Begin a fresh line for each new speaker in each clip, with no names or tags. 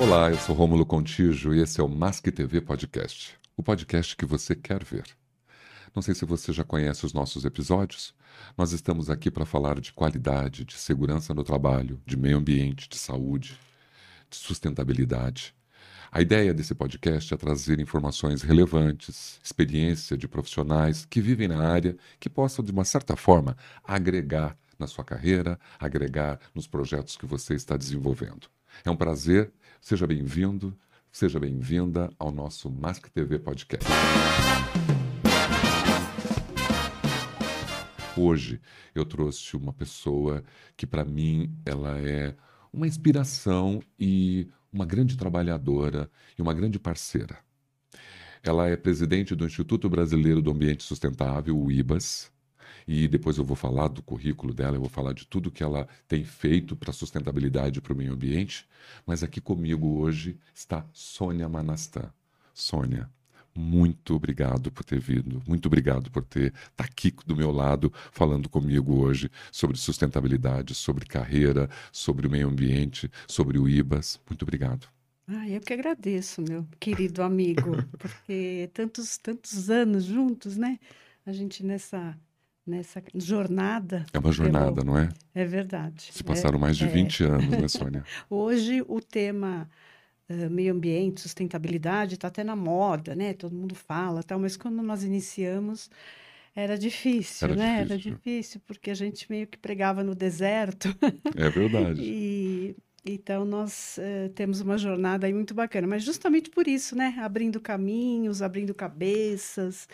Olá, eu sou Rômulo Contígio e esse é o Masque TV Podcast, o podcast que você quer ver. Não sei se você já conhece os nossos episódios. Nós estamos aqui para falar de qualidade, de segurança no trabalho, de meio ambiente, de saúde, de sustentabilidade. A ideia desse podcast é trazer informações relevantes, experiência de profissionais que vivem na área, que possam, de uma certa forma, agregar na sua carreira, agregar nos projetos que você está desenvolvendo. É um prazer, seja bem-vindo, seja bem-vinda ao nosso Mask TV Podcast. Hoje eu trouxe uma pessoa que para mim ela é uma inspiração e uma grande trabalhadora e uma grande parceira. Ela é presidente do Instituto Brasileiro do Ambiente Sustentável, o IBAS, e depois eu vou falar do currículo dela, eu vou falar de tudo que ela tem feito para a sustentabilidade e para o meio ambiente. Mas aqui comigo hoje está Sônia Manastan. Sônia, muito obrigado por ter vindo, muito obrigado por ter tá aqui do meu lado falando comigo hoje sobre sustentabilidade, sobre carreira, sobre o meio ambiente, sobre o IBAS. Muito obrigado.
Ah, eu que agradeço, meu querido amigo, porque tantos tantos anos juntos, né? A gente nessa nessa jornada.
É uma jornada, não é?
É verdade.
Se passaram
é,
mais de
é.
20 anos, né, Sônia?
Hoje o tema uh, meio ambiente, sustentabilidade está até na moda, né? Todo mundo fala, tal, mas quando nós iniciamos era difícil,
era
né?
Difícil.
Era difícil porque a gente meio que pregava no deserto.
É verdade.
e então nós uh, temos uma jornada aí muito bacana, mas justamente por isso, né? Abrindo caminhos, abrindo cabeças.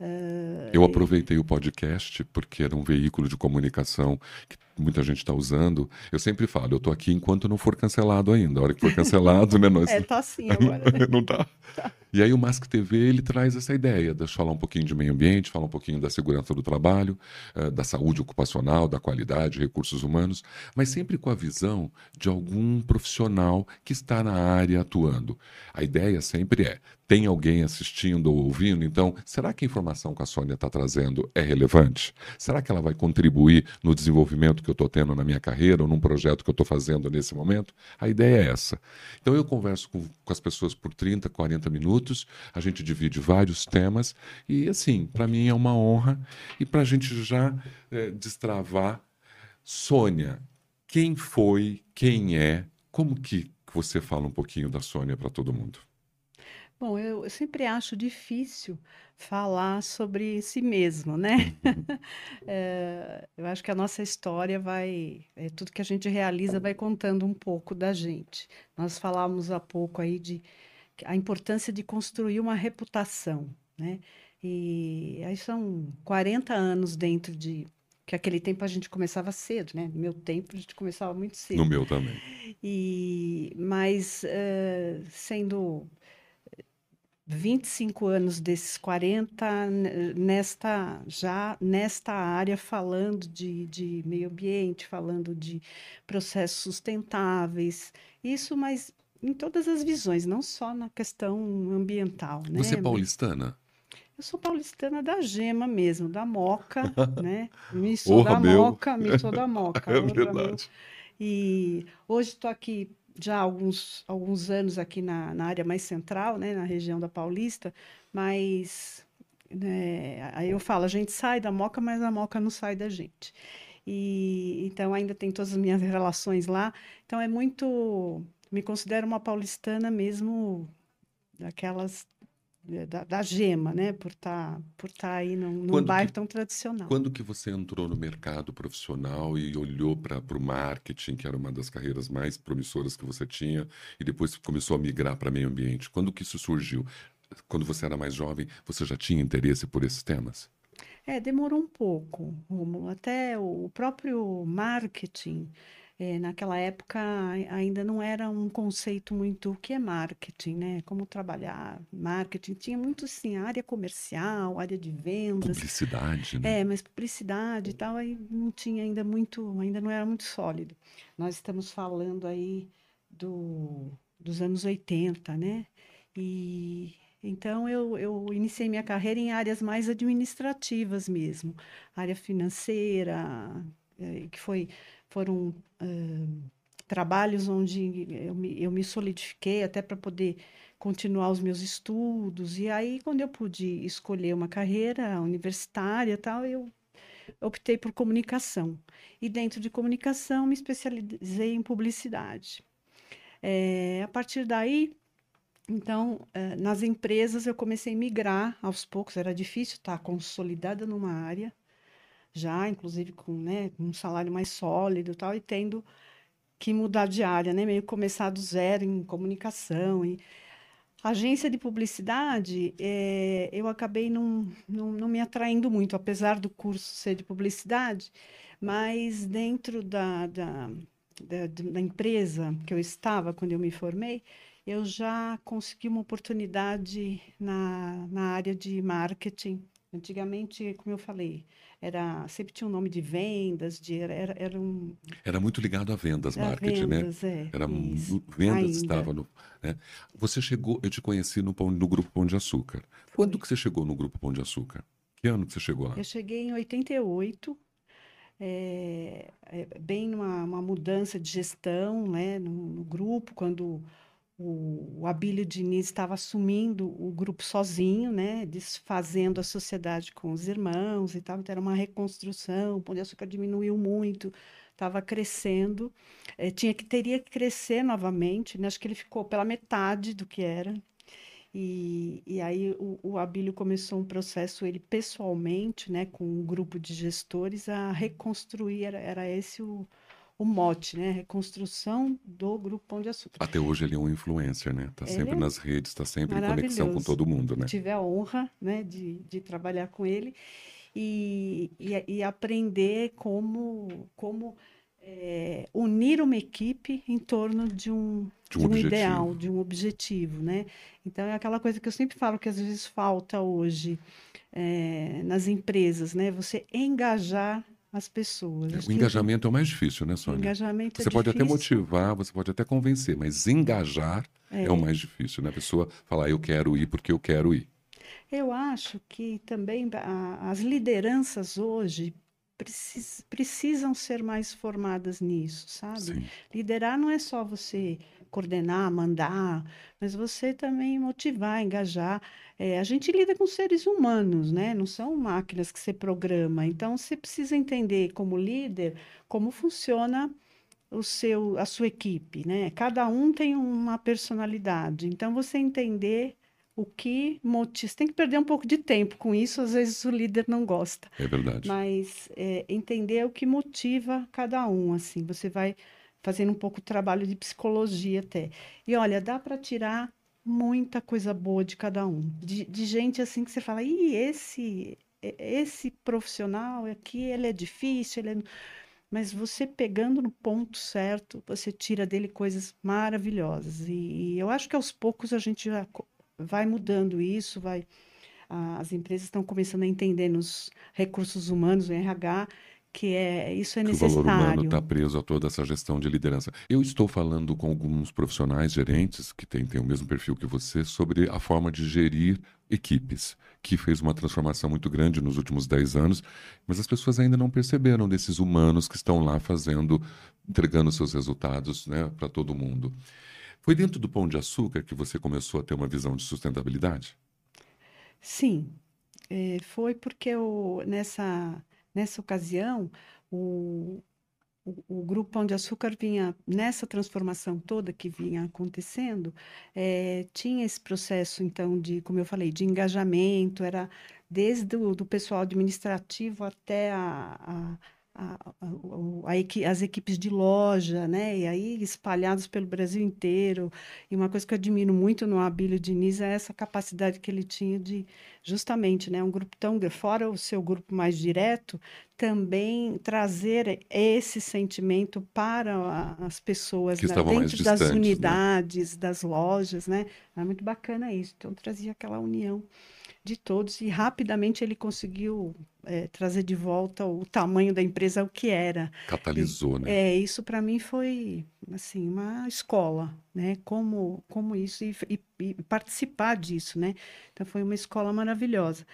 Uh, eu aproveitei o podcast porque era um veículo de comunicação que muita gente está usando. Eu sempre falo, eu estou aqui enquanto não for cancelado ainda. A hora que for cancelado, né? Nós...
É, tá assim agora.
não tá. tá. E aí o Mask TV, ele traz essa ideia de falar um pouquinho de meio ambiente, falar um pouquinho da segurança do trabalho, uh, da saúde ocupacional, da qualidade, recursos humanos, mas sempre com a visão de algum profissional que está na área atuando. A ideia sempre é, tem alguém assistindo ou ouvindo, então, será que a informação que a Sônia está trazendo é relevante? Será que ela vai contribuir no desenvolvimento que eu estou tendo na minha carreira ou num projeto que eu estou fazendo nesse momento? A ideia é essa. Então, eu converso com, com as pessoas por 30, 40 minutos, a gente divide vários temas e, assim, para mim é uma honra e para a gente já é, destravar. Sônia, quem foi, quem é, como que você fala um pouquinho da Sônia para todo mundo?
Bom, eu, eu sempre acho difícil falar sobre si mesmo, né? é, eu acho que a nossa história vai, é, tudo que a gente realiza vai contando um pouco da gente. Nós falamos há pouco aí de a importância de construir uma reputação, né? E aí são 40 anos dentro de que aquele tempo a gente começava cedo, né? No meu tempo a gente começava muito cedo.
No meu também.
E mas uh, sendo 25 anos desses 40 nesta já nesta área falando de, de meio ambiente, falando de processos sustentáveis, isso, mas em todas as visões, não só na questão ambiental. Né?
Você é paulistana?
Eu sou paulistana da gema mesmo, da Moca, né? Me sou
Orra
da
meu.
Moca, me sou da Moca.
É verdade.
Meu. E hoje estou aqui já há alguns, alguns anos aqui na, na área mais central, né, na região da Paulista, mas né, aí eu falo, a gente sai da Moca, mas a Moca não sai da gente. E então ainda tem todas as minhas relações lá. Então é muito, me considero uma paulistana mesmo daquelas da, da, gema, né? Por estar tá, por tá aí num, num bairro
que,
tão tradicional.
Quando que você entrou no mercado profissional e olhou para o marketing, que era uma das carreiras mais promissoras que você tinha, e depois começou a migrar para meio ambiente? Quando que isso surgiu? Quando você era mais jovem, você já tinha interesse por esses temas?
É, demorou um pouco, Até o próprio marketing é, naquela época ainda não era um conceito muito o que é marketing, né? Como trabalhar marketing. Tinha muito assim, área comercial, área de vendas.
Publicidade, né?
É, mas publicidade e tal, aí não tinha ainda muito, ainda não era muito sólido. Nós estamos falando aí do, dos anos 80, né? E então eu, eu iniciei minha carreira em áreas mais administrativas mesmo, área financeira, que foi foram uh, trabalhos onde eu me, eu me solidifiquei até para poder continuar os meus estudos. E aí, quando eu pude escolher uma carreira universitária tal, eu optei por comunicação. E dentro de comunicação, me especializei em publicidade. É, a partir daí, então, nas empresas eu comecei a migrar aos poucos, era difícil estar consolidada numa área, já, inclusive com né, um salário mais sólido e tal, e tendo que mudar de área, né? Meio começar do zero em comunicação. E agência de publicidade, é, eu acabei não, não, não me atraindo muito, apesar do curso ser de publicidade, mas dentro da, da, da, da empresa que eu estava quando eu me formei, eu já consegui uma oportunidade na, na área de marketing. Antigamente, como eu falei, era sempre tinha um nome de vendas, de era, era, era um
era muito ligado a vendas, marketing,
né? vendas,
né?
É,
era
isso,
vendas
ainda.
estava no, né? Você chegou, eu te conheci no, no grupo Pão de Açúcar. Quando
Foi.
que você chegou no grupo Pão de Açúcar? Que ano que você chegou lá?
Eu cheguei em 88, é, é, bem numa uma mudança de gestão, né, no, no grupo, quando o, o Abílio Diniz estava assumindo o grupo sozinho, né, desfazendo a sociedade com os irmãos e tal, então era uma reconstrução, o Pão de Açúcar diminuiu muito, estava crescendo, eh, tinha que teria que crescer novamente, né, acho que ele ficou pela metade do que era, e, e aí o, o Abílio começou um processo, ele pessoalmente, né, com um grupo de gestores, a reconstruir, era, era esse o, o mote, né? Reconstrução do Grupo Pão de Açúcar.
Até hoje ele é um influencer, né? Tá
Ele
sempre
é
nas redes, tá sempre em conexão com todo mundo, né?
Tive a honra, né, de, de trabalhar com ele e, e, e aprender como, como é, unir uma equipe em torno de um,
De um
de um ideal, de um objetivo, né? Então, é aquela coisa que eu sempre falo que às vezes falta hoje é, nas empresas, né? Você engajar as pessoas.
É,
Acho
O
que
engajamento é o mais difícil, né,
o
Sônia?
engajamento é
Você pode até
difícil.
motivar, você pode até convencer, mas engajar é, o mais difícil, né? A pessoa falar, eu quero ir porque eu quero ir.
Eu acho que também a- as lideranças hoje precis- precisam ser mais formadas nisso, sabe?
Sim.
Liderar não é só você coordenar, mandar, mas você também motivar, engajar. É, a gente lida com seres humanos, né? Não são máquinas que você programa. Então, você precisa entender como líder como funciona o seu, a sua equipe, né? Cada um tem uma personalidade. Então, você entender o que motiva. Você tem que perder um pouco de tempo com isso, às vezes o líder não gosta.
É verdade.
Mas é, entender o que motiva cada um, assim, você vai fazendo um pouco de trabalho de psicologia até. E olha, dá para tirar muita coisa boa de cada um, de, de gente assim que você fala, e esse esse profissional aqui, ele é difícil, ele é... Mas você pegando no ponto certo, você tira dele coisas maravilhosas. E, e eu acho que aos poucos a gente já vai mudando isso, vai as empresas estão começando a entender nos recursos humanos, no RH, que é isso é
que o valor humano
necessário.
está preso a toda essa gestão de liderança. Eu estou falando com alguns profissionais gerentes que têm, têm o mesmo perfil que você sobre a forma de gerir equipes, que fez uma transformação muito grande nos últimos 10 anos, mas as pessoas ainda não perceberam desses humanos que estão lá fazendo, entregando seus resultados né, para todo mundo. Foi dentro do Pão de Açúcar que você começou a ter uma visão de sustentabilidade?
Sim, eh, foi porque eu, nessa, nessa ocasião o, o, o Grupo Pão de Açúcar vinha, nessa transformação toda que vinha acontecendo, eh, tinha esse processo, então, de, como eu falei, de engajamento, era desde o do pessoal administrativo até a, a, a, a- equi- as equipes de loja, né? E aí espalhados pelo Brasil inteiro. E uma coisa que eu admiro muito no Abílio Diniz é essa capacidade que ele tinha de, justamente, né? Um grupo tão fora o seu grupo mais direto, também trazer esse sentimento para as pessoas
mais
dentro das
né?
unidades, das lojas, né? Era muito bacana isso. Então trazia aquela união de todos e rapidamente ele conseguiu eh, trazer de volta o tamanho da empresa ao que era.
Catalisou, né?
É, isso para mim foi assim uma escola, né? Como como isso e, e- e participar disso, né? Então foi uma escola maravilhosa.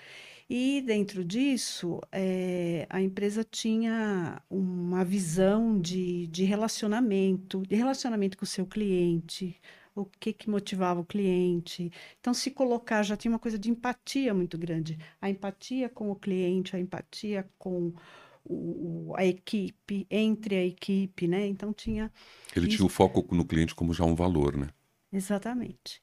E dentro disso, é, a empresa tinha uma visão de, de relacionamento, de relacionamento com o seu cliente, o que, que motivava o cliente. Então, se colocar, já tinha uma coisa de empatia muito grande. A empatia com o cliente, a empatia com o, a equipe, entre a equipe, né? Então, tinha.
Ele isso... tinha o foco no cliente como já um valor, né?
Exatamente.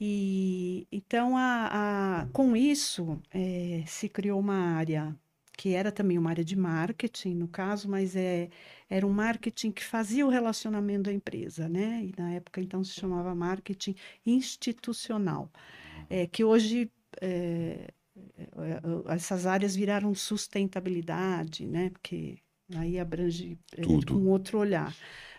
E então, a, a, com isso, é, se criou uma área que era também uma área de marketing, no caso, mas é, era um marketing que fazia o relacionamento da empresa, né? E na época, então, se chamava marketing institucional, é, que hoje é, é essas áreas viraram sustentabilidade, né? Porque aí abrange é, com outro olhar.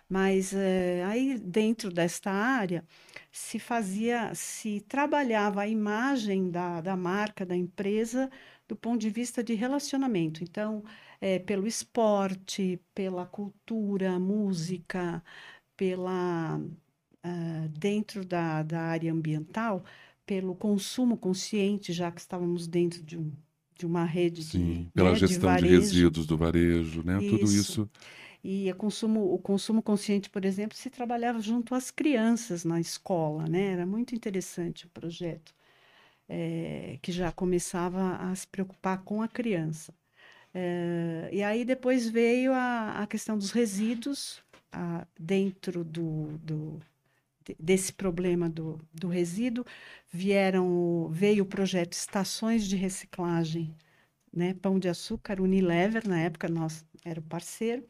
Mas é, aí dentro desta área se fazia, se trabalhava a imagem da, da marca, da empresa, do ponto de vista de relacionamento. Então, é, pelo esporte, pela cultura, música, pela uh, dentro da, da área ambiental, pelo consumo consciente, já que estávamos dentro de, um, de uma rede
Sim,
de,
pela
né,
gestão
de,
de, resíduos do varejo, né? Isso. Tudo isso
e o consumo, o consumo consciente, por exemplo, se trabalhava junto às crianças na escola, né? Era muito interessante o projeto, é, que já começava a se preocupar com a criança. É, e aí depois veio a, a questão dos resíduos a, dentro do, do, desse problema do, do resíduo vieram veio o projeto estações de reciclagem né pão de açúcar Unilever na época nós era o parceiro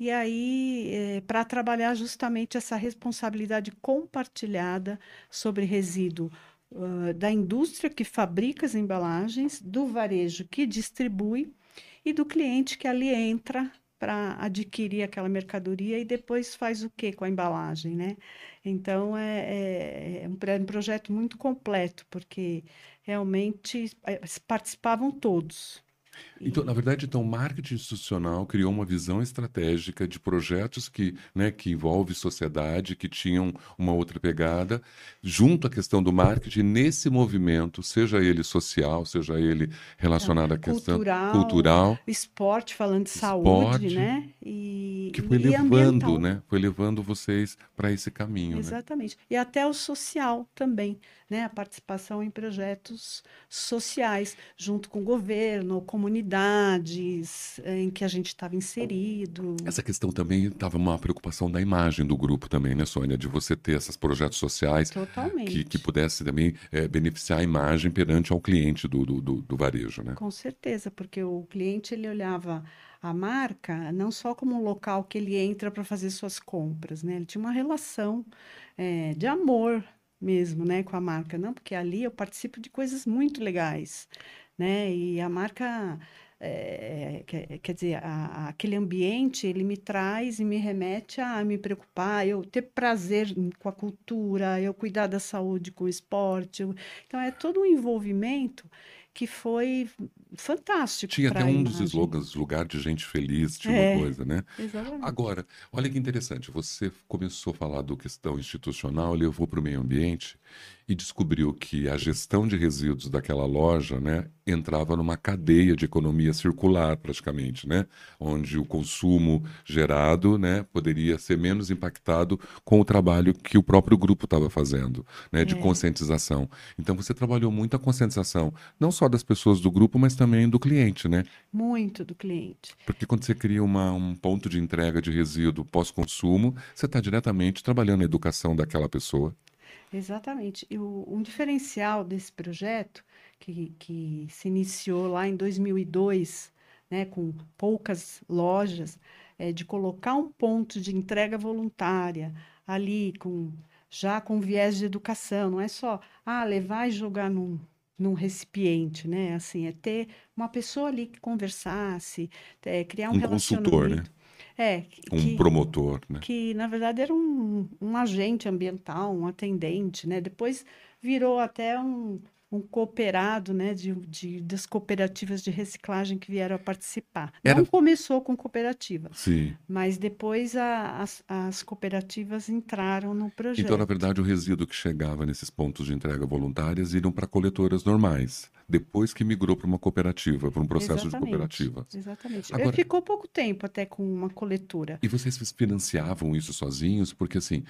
e aí, é, eh, para trabalhar justamente essa responsabilidade compartilhada sobre resíduo uh, da indústria que fabrica as embalagens, do varejo que distribui e do cliente que ali entra para adquirir aquela mercadoria e depois faz o que com a embalagem, né? Então é, é, é, um, é um projeto muito completo, porque realmente eh, participavam todos.
Então, na verdade, então, o marketing institucional criou uma visão estratégica de projetos que, né, que envolve sociedade, que tinham uma outra pegada, junto à questão do marketing, nesse movimento, seja ele social, seja ele relacionado à questão cultural, cultural
esporte, falando de esporte, saúde, né?
E, que foi levando, né? Foi levando vocês para esse caminho.
Né? Exatamente. Né? E até o social também, né? A participação em projetos sociais, junto com o governo, comunidade comunidades eh, em que a gente estava inserido.
Essa questão também estava uma preocupação da imagem do grupo também, né, Sônia? De você ter esses projetos sociais que, que pudesse também é, beneficiar a imagem perante ao cliente do, do, do, do varejo, né?
Com certeza, porque o cliente ele olhava a marca não só como um local que ele entra para fazer suas compras, né? Ele tinha uma relação é, de amor mesmo, né, com a marca, não, porque ali eu participo de coisas muito legais, né? E a marca é, quer, quer dizer, a, aquele ambiente, ele me traz e me remete a me preocupar, eu ter prazer com a cultura, eu cuidar da saúde com o esporte. Eu, então, é todo um envolvimento que foi fantástico.
Tinha até um dos slogans, lugar de gente feliz, tinha é, uma coisa, né?
Exatamente.
Agora, olha que interessante, você começou a falar do questão institucional, levou para o meio ambiente e descobriu que a gestão de resíduos daquela loja, né, entrava numa cadeia de economia circular praticamente, né, onde o consumo gerado, né, poderia ser menos impactado com o trabalho que o próprio grupo estava fazendo, né, de é. conscientização. Então você trabalhou muito a conscientização, não só das pessoas do grupo, mas também do cliente, né?
Muito do cliente.
Porque quando você cria uma, um ponto de entrega de resíduo pós-consumo, você está diretamente trabalhando a educação daquela pessoa.
Exatamente. E o, um diferencial desse projeto, que, que se iniciou lá em 2002, né, com poucas lojas, é de colocar um ponto de entrega voluntária ali, com já com viés de educação, não é só ah, levar e jogar num, num recipiente, né? Assim, é ter uma pessoa ali que conversasse, é, criar um, um relacionamento. Consultor, né? É,
um promotor, né?
Que, na verdade, era um, um agente ambiental, um atendente, né? Depois virou até um, um cooperado, né, de, de, das cooperativas de reciclagem que vieram a participar.
Era-
Não começou com cooperativa,
Sim.
mas depois a- as, as cooperativas entraram no projeto.
Então, na verdade, o resíduo que chegava nesses pontos de entrega voluntárias iam para coletoras normais, depois que migrou para uma cooperativa, para um processo de
Exatamente,
cooperativa.
Exatamente.
Agora-
Ficou pouco tempo até com uma coletora.
E vocês financiavam isso sozinhos? Porque assim,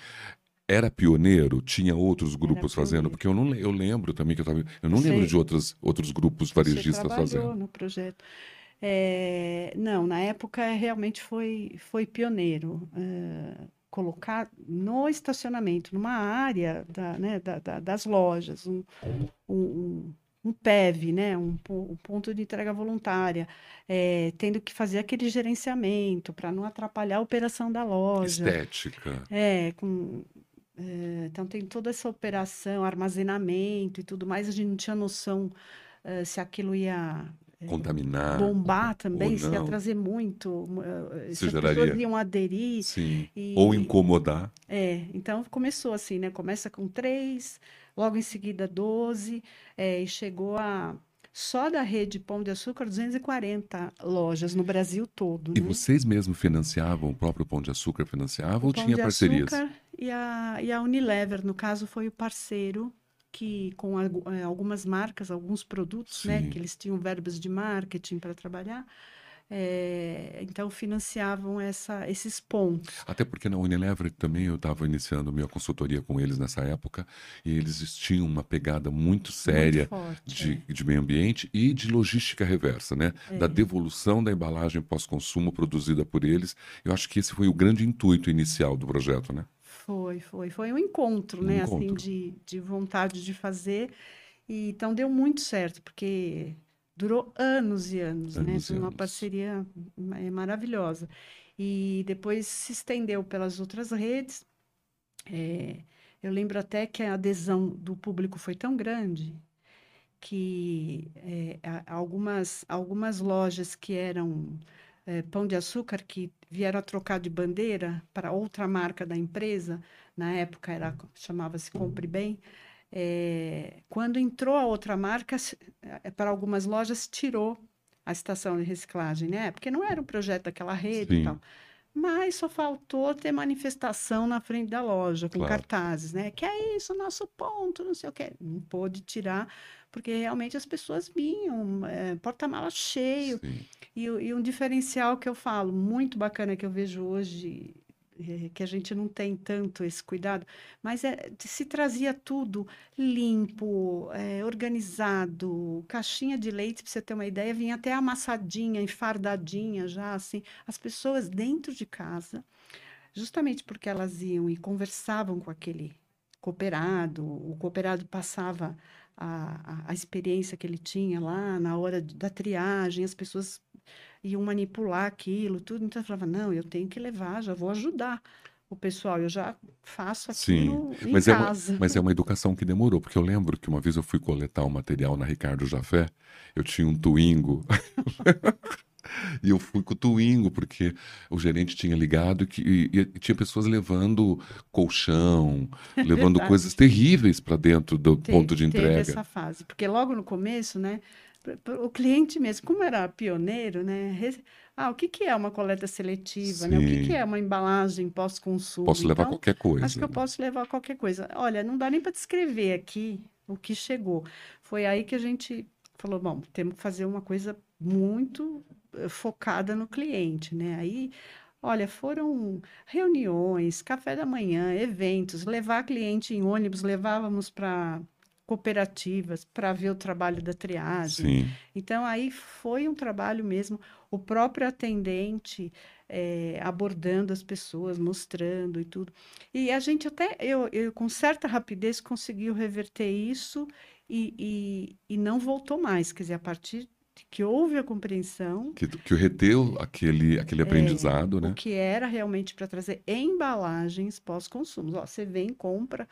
era pioneiro, tinha outros grupos fazendo, porque eu não eu lembro também que eu tava, eu não
Você-
lembro de outros outros grupos varejistas fazendo.
no projeto. É, não, na época realmente foi, foi pioneiro. é, colocar no estacionamento, numa área da, né, da- da- das lojas, um, um, um- PEV, né, um, um ponto de entrega voluntária, é, tendo que fazer aquele gerenciamento para não atrapalhar a operação da loja.
Estética.
É, com, é, então tem toda essa operação, armazenamento e tudo mais, a gente não tinha noção eh, se aquilo ia
Contaminar.
bombar também, se ia trazer muito, eh,
Se
se as
geraria-
pessoas iam aderir.
Sim.
E,
Ou incomodar.
é, então começou assim, né? Começa com três, logo em seguida 12, é, e chegou a só da rede Pão de Açúcar 240 lojas no Brasil todo,
E
né?
vocês mesmos financiavam, o próprio Pão de Açúcar financiava ou
Pão
tinha
de
parcerias?
Açúcar e a, e a Unilever, no caso, foi o parceiro que, com eh, algumas marcas, alguns produtos, né,
Sim.
que eles tinham verbas de marketing para trabalhar, eh, então financiavam essa, esses pontos.
Até porque na Unilever também eu estava iniciando minha consultoria com eles nessa época e eles tinham uma pegada muito séria
Muito forte,
de, de meio ambiente e de logística reversa, né?
É.
Da devolução da embalagem pós-consumo produzida por eles. Eu acho que esse foi o grande intuito inicial do projeto, né?
Foi, foi, foi um encontro,
Um
né, assim,
encontro.
de, de vontade de fazer, e então deu muito certo, porque durou anos e anos, né,
Anos e
foi uma
anos.
parceria é, maravilhosa, e depois se estendeu pelas outras redes, É, eu lembro até que a adesão do público foi tão grande que é, algumas, algumas lojas que eram é, Pão de Açúcar, que vieram a trocar de bandeira para outra marca da empresa, na época era chamava-se Compre Bem, é, quando entrou a outra marca, se- é, para algumas lojas tirou a estação de reciclagem, né? Porque não era um projeto daquela rede
Sim.
e tal. Mas só faltou ter manifestação na frente da loja, com
Claro.
cartazes, né? Que é isso, nosso ponto, não sei o quê. Não pôde tirar, porque realmente as pessoas vinham, é, porta-mala cheio. E, e um diferencial que eu falo, muito bacana que eu vejo hoje, que a gente não tem tanto esse cuidado, mas é, se trazia tudo limpo, eh, organizado, caixinha de leite, para você ter uma ideia, vinha até amassadinha, enfardadinha já, assim, as pessoas dentro de casa, justamente porque elas iam e conversavam com aquele cooperado, o cooperado passava a, a, a experiência que ele tinha lá na hora da triagem, as pessoas iam manipular aquilo, tudo. Então eu falava, não, eu tenho que levar, já vou ajudar o pessoal, eu já faço
Sim,
aquilo em
Mas é, uma,
casa.
mas é uma educação que demorou, porque eu lembro que uma vez eu fui coletar um material na Ricardo Jafé, eu tinha um Twingo, e eu fui com o Twingo, porque o gerente tinha ligado que, e, e tinha pessoas levando colchão, levando
Verdade.
coisas terríveis para dentro do
Teve-
ponto de
teve
entrega.
essa fase, porque logo no começo, né, o cliente mesmo, como era pioneiro, né, ah, o que que é uma coleta seletiva, né? O que que é uma embalagem pós-consumo?
Posso levar
Então,
qualquer coisa.
Acho que eu posso levar qualquer coisa. Olha, não dá nem para descrever aqui o que chegou. Foi aí que a gente falou, bom, temos que fazer uma coisa muito eh, focada no cliente, né? Aí, olha, foram reuniões, café da manhã, eventos, levar cliente em ônibus, levávamos para cooperativas para ver o trabalho da triagem.
Sim,
Então, aí foi um trabalho mesmo, o próprio atendente eh, abordando as pessoas, mostrando e tudo. E a gente até, eu, eu com certa rapidez, conseguiu reverter isso e, e, e não voltou mais. Quer dizer, a partir que houve a compreensão,
que, que reteu aquele, aquele aprendizado,
o
né?
que era realmente para trazer embalagens pós-consumo. Você vem, compra,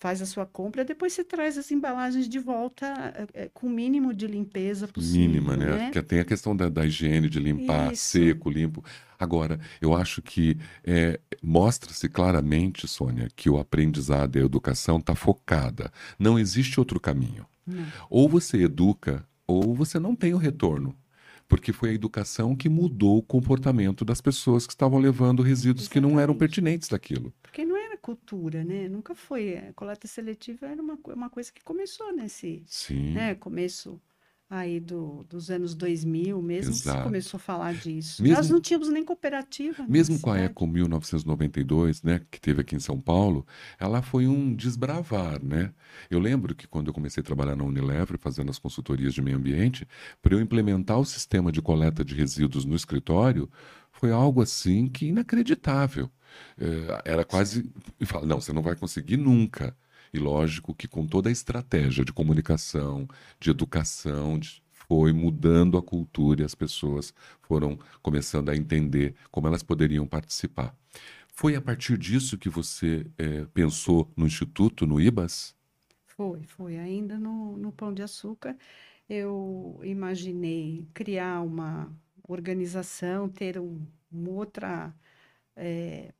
faz a sua compra, depois você traz as embalagens de volta eh, com o mínimo de limpeza possível,
Mínima, né?
né?
Porque tem a questão da, da higiene, de limpar
Isso.
seco, limpo. Agora, eu acho que é, mostra-se claramente, Sônia, que o aprendizado e a educação está focada. Não existe outro caminho.
Não.
Ou você educa, ou você não tem o retorno. Porque foi a educação que mudou o comportamento das pessoas que estavam levando resíduos que não eram
Exatamente.
pertinentes daquilo.
Porque não era cultura, né? Nunca foi. A coleta seletiva era uma, uma coisa que começou nesse,
Sim.
né? Começo aí do, dos anos 2000 mesmo, que se
Exato.
começou a falar disso.
Mesmo-
Nós não tínhamos nem cooperativa na
Mesmo com a
cidade.
Eco 1992, né, que teve aqui em São Paulo, ela foi um desbravar, né? Eu lembro que quando eu comecei a trabalhar na Unilever, fazendo as consultorias de meio ambiente, para eu implementar o sistema de coleta de resíduos no escritório, foi algo assim que inacreditável. Eh, era quase, e fala, não, você não vai conseguir nunca. E lógico que com toda a estratégia de comunicação, de educação, de- foi mudando a cultura e as pessoas foram começando a entender como elas poderiam participar. Foi a partir disso que você eh, pensou no Instituto, no IBAS?
Foi, foi. Ainda no, no Pão de Açúcar, eu imaginei criar uma organização, ter um, uma outra, eh,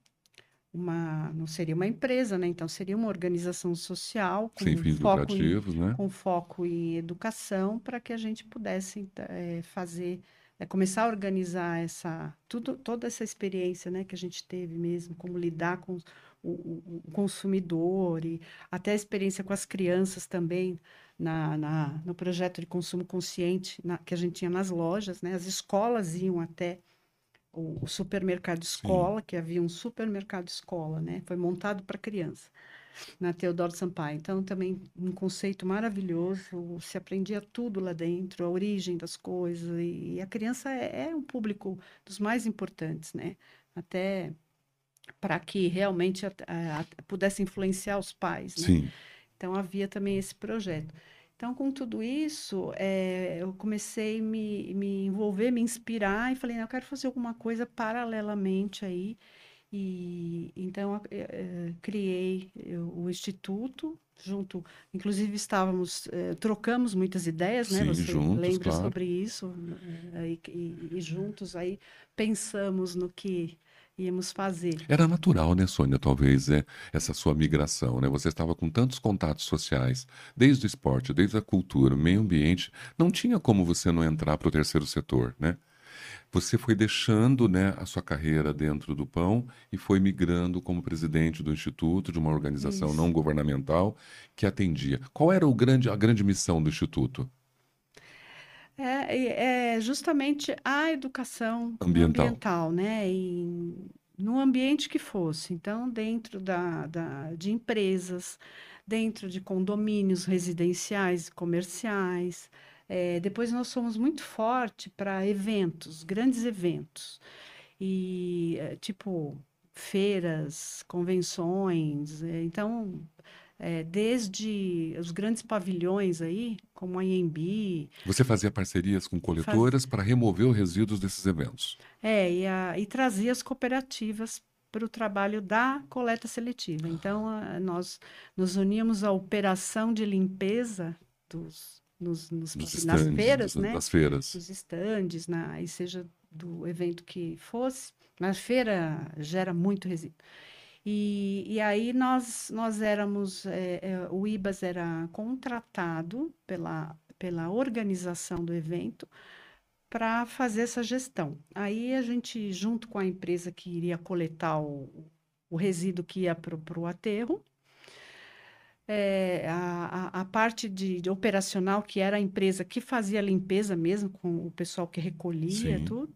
uma, não seria uma empresa, né? Então seria uma organização social
Sem
com
fins
foco em,
lucrativos, né?
com foco em educação para que a gente pudesse eh, fazer, eh, começar a organizar essa, tudo, toda essa experiência, né, que a gente teve mesmo, como lidar com o- o consumidor e até a experiência com as crianças também na, na- no projeto de consumo consciente na- que a gente tinha nas lojas, né, as escolas iam até o, supermercado escola, que havia um supermercado escola, né, foi montado para criança na Teodoro Sampaio. Então, também um conceito maravilhoso, se aprendia tudo lá dentro, a origem das coisas, e, e a criança é, é um público dos mais importantes, né? Até para que realmente a- a- a- pudesse influenciar os pais, né?
Sim.
Então, havia também esse projeto. Então, com tudo isso, eh, eu comecei a me, me envolver, me inspirar, e falei, "Não, eu quero fazer alguma coisa paralelamente aí, e então a- eh, eh, criei eu- o Instituto, junto, inclusive estávamos, eh, trocamos muitas ideias, né?
Sim,
Você
juntos,
lembra
claro.
sobre isso, e, e- e juntos aí pensamos no que íamos fazer.
Era natural, né, Sônia, talvez, é, essa sua migração, né? Você estava com tantos contatos sociais, desde o esporte, desde a cultura, meio ambiente, não tinha como você não entrar para o terceiro setor, né? Você foi deixando, né, a sua carreira dentro do pão e foi migrando como presidente do instituto, de uma organização
Isso.
não governamental que atendia. Qual era o grande, a grande missão do instituto?
É, é justamente a educação
Ambiental.
ambiental, né? E no ambiente que fosse. Então, dentro da, da- de empresas, dentro de condomínios residenciais e comerciais. É, depois nós somos muito forte para eventos, grandes eventos. E, é, tipo, feiras, convenções. é, então, é, desde os grandes pavilhões aí, como a Anhembi,
Você fazia parcerias com coletoras para remover os resíduos desses eventos.
É, e, a, e trazia as cooperativas para o trabalho da coleta seletiva. Então, a- nós nos uníamos à operação de limpeza dos, nos, nos-
Nos
nas feiras,
das,
né?
das feiras.
Dos estandes, na, e seja do evento que fosse. Na feira gera muito resíduo. E, e aí nós, nós éramos, é, é, o IBAS era contratado pela, pela organização do evento para fazer essa gestão. Aí a gente, junto com a empresa que iria coletar o, o resíduo que ia para o aterro, é, a, a, parte de, de operacional, que era a empresa que fazia a limpeza mesmo, com o pessoal que recolhia
Sim.
tudo,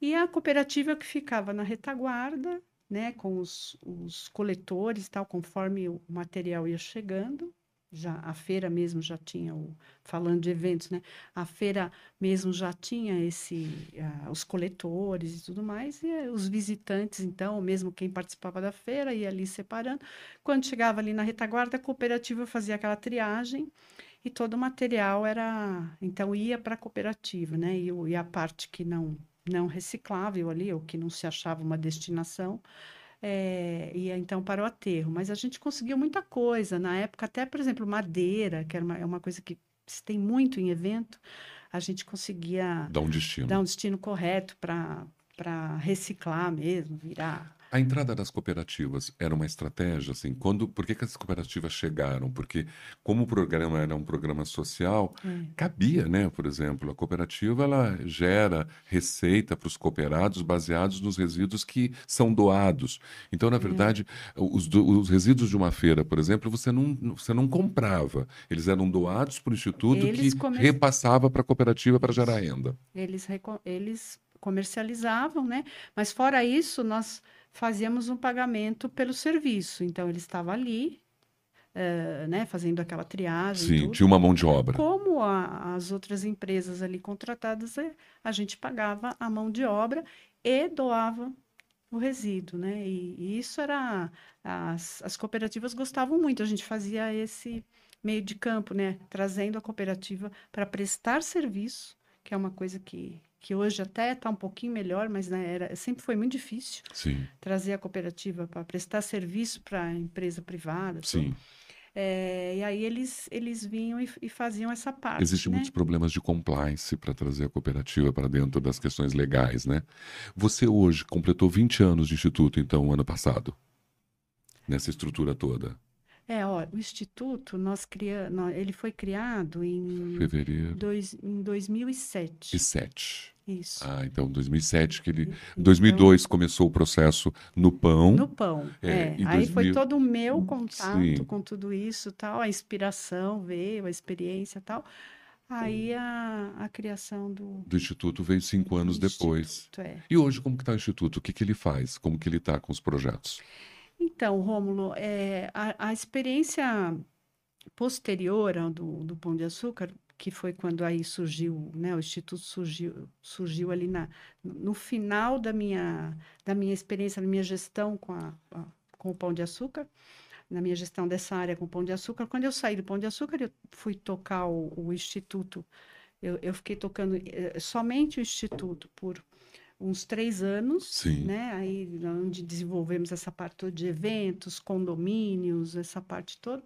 e a cooperativa que ficava na retaguarda, né, com os, os coletores, tal, conforme o material ia chegando. Já a feira mesmo já tinha o, falando de eventos, né? A feira mesmo já tinha esse, ah, os coletores e tudo mais, e eh, os visitantes, então, mesmo quem participava da feira, ia ali separando. Quando chegava ali na retaguarda, a cooperativa fazia aquela triagem e todo o material era, então, ia para a cooperativa, né? E, e a parte que não, não reciclável ali, ou que não se achava uma destinação, é, ia então para o aterro. Mas a gente conseguiu muita coisa. Na época, até, por exemplo, madeira, que era uma, é uma coisa que se tem muito em evento, a gente conseguia
Dá um destino.
dar um destino correto para para reciclar mesmo, virar
A entrada das cooperativas era uma estratégia, assim, quando, por que, que as cooperativas chegaram? Porque como o programa era um programa social,
É.
cabia, né? Por exemplo, a cooperativa ela gera receita para os cooperados baseados nos resíduos que são doados. Então, na verdade, os, do- os resíduos de uma feira, por exemplo, você não, você não comprava. Eles eram doados para o instituto
Eles
que repassava para a cooperativa para gerar renda.
Eles, reco- eles comercializavam, né? Mas fora isso, nós fazíamos um pagamento pelo serviço. Então, ele estava ali, eh, né, fazendo aquela triagem,
Sim,
tudo.
tinha uma mão de obra.
Como a- as outras empresas ali contratadas, eh, a gente pagava a mão de obra e doava o resíduo, né? E, e isso era as, as cooperativas gostavam muito. A gente fazia esse meio de campo, né? Trazendo a cooperativa para prestar serviço, que é uma coisa que, que hoje até está um pouquinho melhor, mas né, era, sempre foi muito difícil
Sim,
trazer a cooperativa para prestar serviço para a empresa privada.
sim.
É, e aí eles, eles vinham e, e faziam essa parte,
Existem
né?
muitos problemas de compliance para trazer a cooperativa para dentro das questões legais, né? Você hoje completou 20 anos de instituto, então, ano passado, nessa estrutura toda.
É, ó, o Instituto, nós cria, ele foi criado em,
Fevereiro
dois, em 2007.
e 7.
Isso.
Ah, então 2007 que ele,
Então,
2002 começou o processo no pão.
No pão,
É,
é. Aí foi
2000
todo o meu contato
Sim.
com tudo isso, tal, a inspiração veio, a experiência, tal. Aí a, a criação do
do instituto veio cinco anos depois.
É.
E hoje como que está o instituto? O que que ele faz? Como que ele está com os projetos?
Então, Rômulo, é, a, a experiência posterior ao do, do Pão de Açúcar, que foi quando aí surgiu, né, o Instituto surgiu, surgiu ali na, no final da minha, da minha experiência, na minha gestão com, a, a- com o Pão de Açúcar, na minha gestão dessa área com o Pão de Açúcar. Quando eu saí do Pão de Açúcar, eu fui tocar o, o Instituto, eu, eu fiquei tocando eh, somente o Instituto por uns três anos,
Sim.
né? Aí onde desenvolvemos essa parte toda de eventos, condomínios, essa parte toda.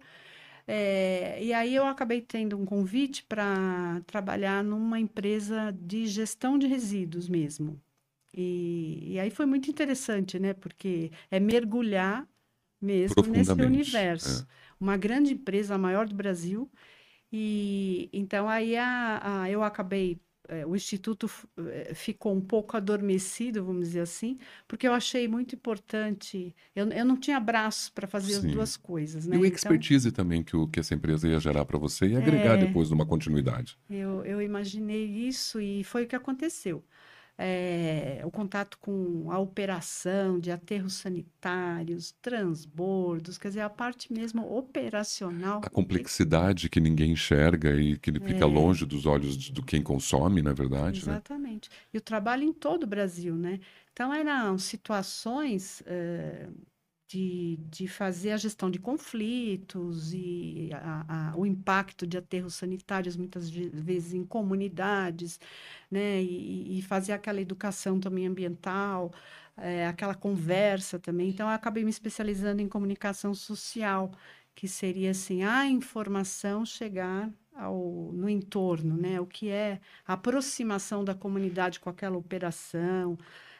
É, e aí eu acabei tendo um convite para trabalhar numa empresa de gestão de resíduos mesmo. E, e aí foi muito interessante, né? Porque é mergulhar mesmo nesse
Profundamente,
universo. Uma grande empresa, a maior do Brasil. E então aí a, a- eu acabei, eh, o Instituto eh, ficou um pouco adormecido, vamos dizer assim, porque eu achei muito importante. Eu, eu não tinha braços para fazer
Sim.
as duas coisas,
E
né?
o
Então,
expertise também que, o, que essa empresa ia gerar para você e agregar
É.
depois numa continuidade.
eu, eu imaginei isso e foi o que aconteceu. É, o contato com a operação de aterros sanitários, transbordos, quer dizer, a parte mesmo operacional.
A complexidade que ninguém enxerga e que fica
É.
longe dos olhos de, de quem consome, na verdade, né?
Exatamente. E o trabalho em todo o Brasil, né? Então, eram situações eh, de, de fazer a gestão de conflitos e a- a- o impacto de aterros sanitários, muitas ve- vezes em comunidades, né? E, e fazer aquela educação também ambiental, eh, aquela conversa também. Então, eu acabei me especializando em comunicação social, que seria assim, a informação chegar ao, no entorno, né? O que é a aproximação da comunidade com aquela operação,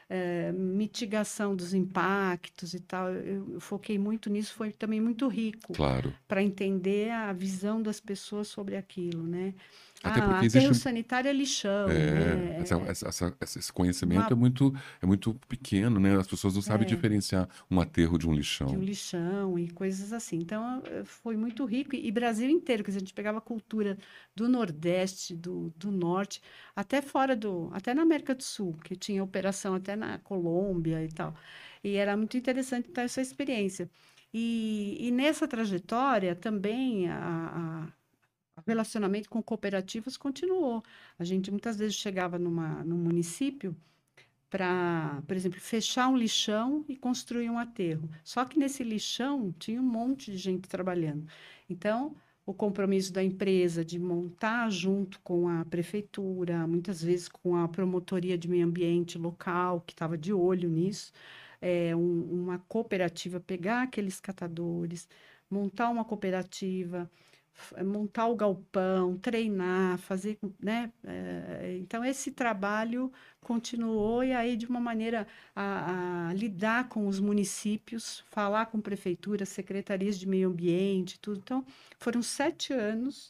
eh, mitigação dos impactos e tal. Eu, eu foquei muito nisso, foi também muito rico
Claro.
para entender a visão das pessoas sobre aquilo, né?
Até
ah,
porque
aterro
existe-
sanitário é lixão,
É,
né?
essa- essa- essa- esse conhecimento
Uma-
é muito, é muito pequeno, né? As pessoas não sabem
É.
diferenciar um aterro de um
de um
lixão.
lixão e coisas assim. Então, eh, foi muito rico. E, Brasil inteiro, quer dizer, a gente pegava cultura do Nordeste, do, do Norte, até fora do... Até na América do Sul, que tinha operação até na Colômbia e tal. E era muito interessante ter essa experiência. E, e nessa trajetória também a, a- relacionamento com cooperativas continuou. A gente muitas vezes chegava numa, num município para, por exemplo, fechar um lixão e construir um aterro. Só que nesse lixão tinha um monte de gente trabalhando. Então, o compromisso da empresa de montar junto com a prefeitura, muitas vezes com a promotoria de meio ambiente local, que estava de olho nisso, é, um- uma cooperativa, pegar aqueles catadores, montar uma cooperativa, montar o galpão, treinar, fazer, né? É, então esse trabalho continuou e aí de uma maneira a, a, lidar com os municípios, falar com prefeituras, secretarias de meio ambiente, tudo. Então foram sete anos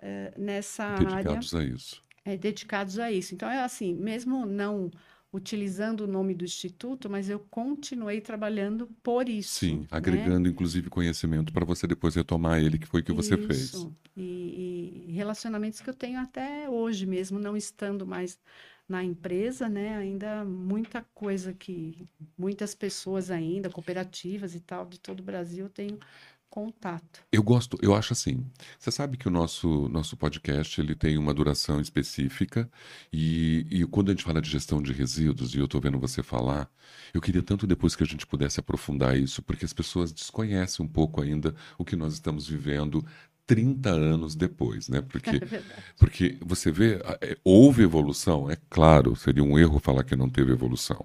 é, nessa
dedicados
área,
a isso.
É, dedicados a isso. Então é assim, mesmo não utilizando o nome do instituto, mas eu continuei trabalhando por isso.
Sim,
né?
agregando inclusive conhecimento para você depois retomar ele, que foi o que você
isso.
fez.
E, e relacionamentos que eu tenho até hoje mesmo, não estando mais na empresa, né? Ainda muita coisa que muitas pessoas ainda, cooperativas e tal, de todo o Brasil, eu tenho contato.
Eu gosto, eu acho assim. Você sabe que o nosso nosso podcast ele tem uma duração específica e, e quando a gente fala de gestão de resíduos e eu estou vendo você falar, eu queria tanto depois que a gente pudesse aprofundar isso, porque as pessoas desconhecem um pouco ainda o que nós estamos vivendo 30 anos depois, né? Porque,
É
porque você vê, é, houve evolução, é claro, seria um erro falar que não teve evolução.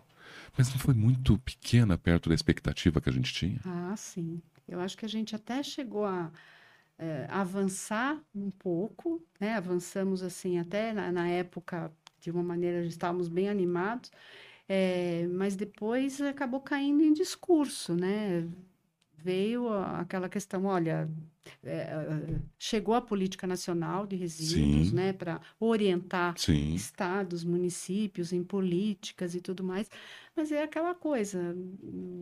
Mas não foi muito pequena perto da expectativa que a gente tinha?
Ah, sim. Eu acho que a gente até chegou a é, avançar um pouco, né? Avançamos assim até na, na época de uma maneira estávamos bem animados, é, mas depois acabou caindo em discurso, né? Veio aquela questão, olha, é, chegou a política nacional de resíduos,
Sim.
né, para orientar
Sim.
estados, municípios em políticas e tudo mais, mas é aquela coisa,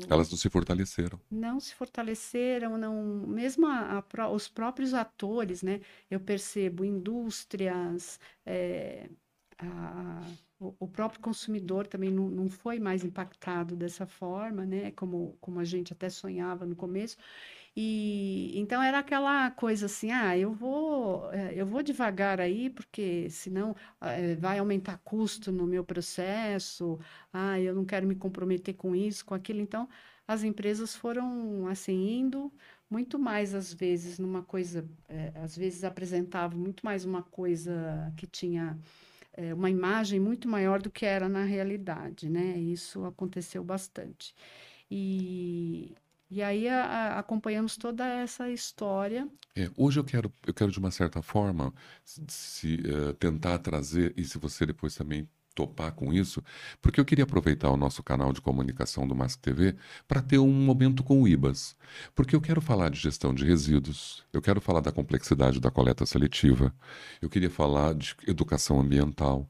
Elas não se fortaleceram.
não se fortaleceram, não, mesmo a- a os próprios atores, né? Eu percebo indústrias, é, a- o, próprio consumidor também não, não foi mais impactado dessa forma, né? Como, como a gente até sonhava no começo. E então era aquela coisa assim, ah, eu vou, eh, eu vou devagar aí, porque senão eh, vai aumentar custo no meu processo, ah, eu não quero me comprometer com isso, com aquilo. Então, as empresas foram assim indo muito mais às vezes numa coisa, eh, às vezes apresentavam muito mais uma coisa que tinha eh, uma imagem muito maior do que era na realidade, né? Isso aconteceu bastante. E, e aí a- a- acompanhamos toda essa história.
É, hoje eu quero, eu quero de uma certa forma se, eh, tentar trazer e se você depois também topar com isso, porque eu queria aproveitar o nosso canal de comunicação do Mask TV para ter um momento com o IBAS, porque eu quero falar de gestão de resíduos, eu quero falar da complexidade da coleta seletiva, eu queria falar de educação ambiental.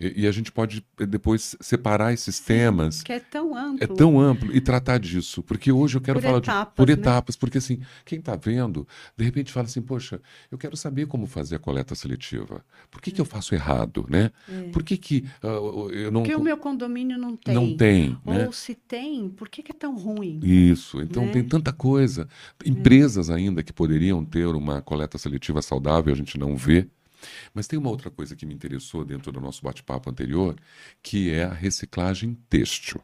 E, e a gente pode eh, depois separar esses temas
Que é tão amplo.
é tão amplo e tratar disso, porque hoje eu quero
Por
falar de-
etapas,
por
né?
etapas, porque assim, quem está vendo, de repente fala assim, poxa, eu quero saber como fazer a coleta seletiva. Por que, que eu faço errado, né? Por que, que ah, eu não
É. Porque o meu condomínio não tem.
não tem, né?
Ou se tem, por que que é tão ruim?
Isso, então
né?
tem tanta coisa. Empresas ainda que poderiam ter uma coleta seletiva saudável, a gente não vê. Mas tem uma outra coisa que me interessou dentro do nosso bate-papo anterior, que é a reciclagem têxtil.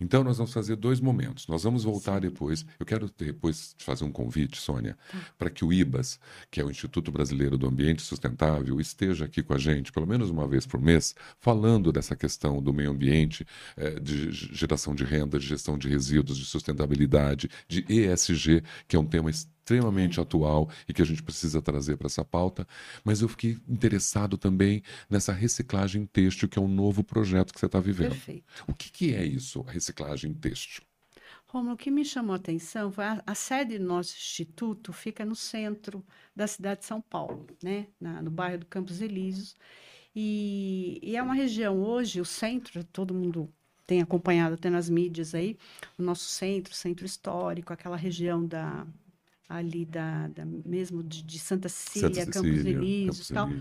Então, nós vamos fazer dois momentos. Nós vamos voltar depois. Eu quero depois te fazer um convite, Sônia, para que o IBAS, que é o Instituto Brasileiro do Ambiente Sustentável, esteja aqui com a gente, pelo menos uma vez por mês, falando dessa questão do meio ambiente, eh, de geração de renda, de gestão de resíduos, de sustentabilidade, de ESG, que é um tema extremamente atual e que a gente precisa trazer para essa pauta. Mas eu fiquei interessado também nessa reciclagem têxtil, que é um novo projeto que você está vivendo.
Perfeito.
O que, que é isso, a reciclagem têxtil?
Romulo, o que me chamou a atenção foi a, a sede do nosso instituto fica no centro da cidade de São Paulo, né? Na- no bairro do Campos Elíseos. E, e é uma região hoje, o centro, todo mundo tem acompanhado até nas mídias aí, o nosso centro, centro histórico, aquela região da ali da, da- mesmo de, de Santa Cecília,
Santa
Campos
Cecília,
Elíseos,
Campos
tal,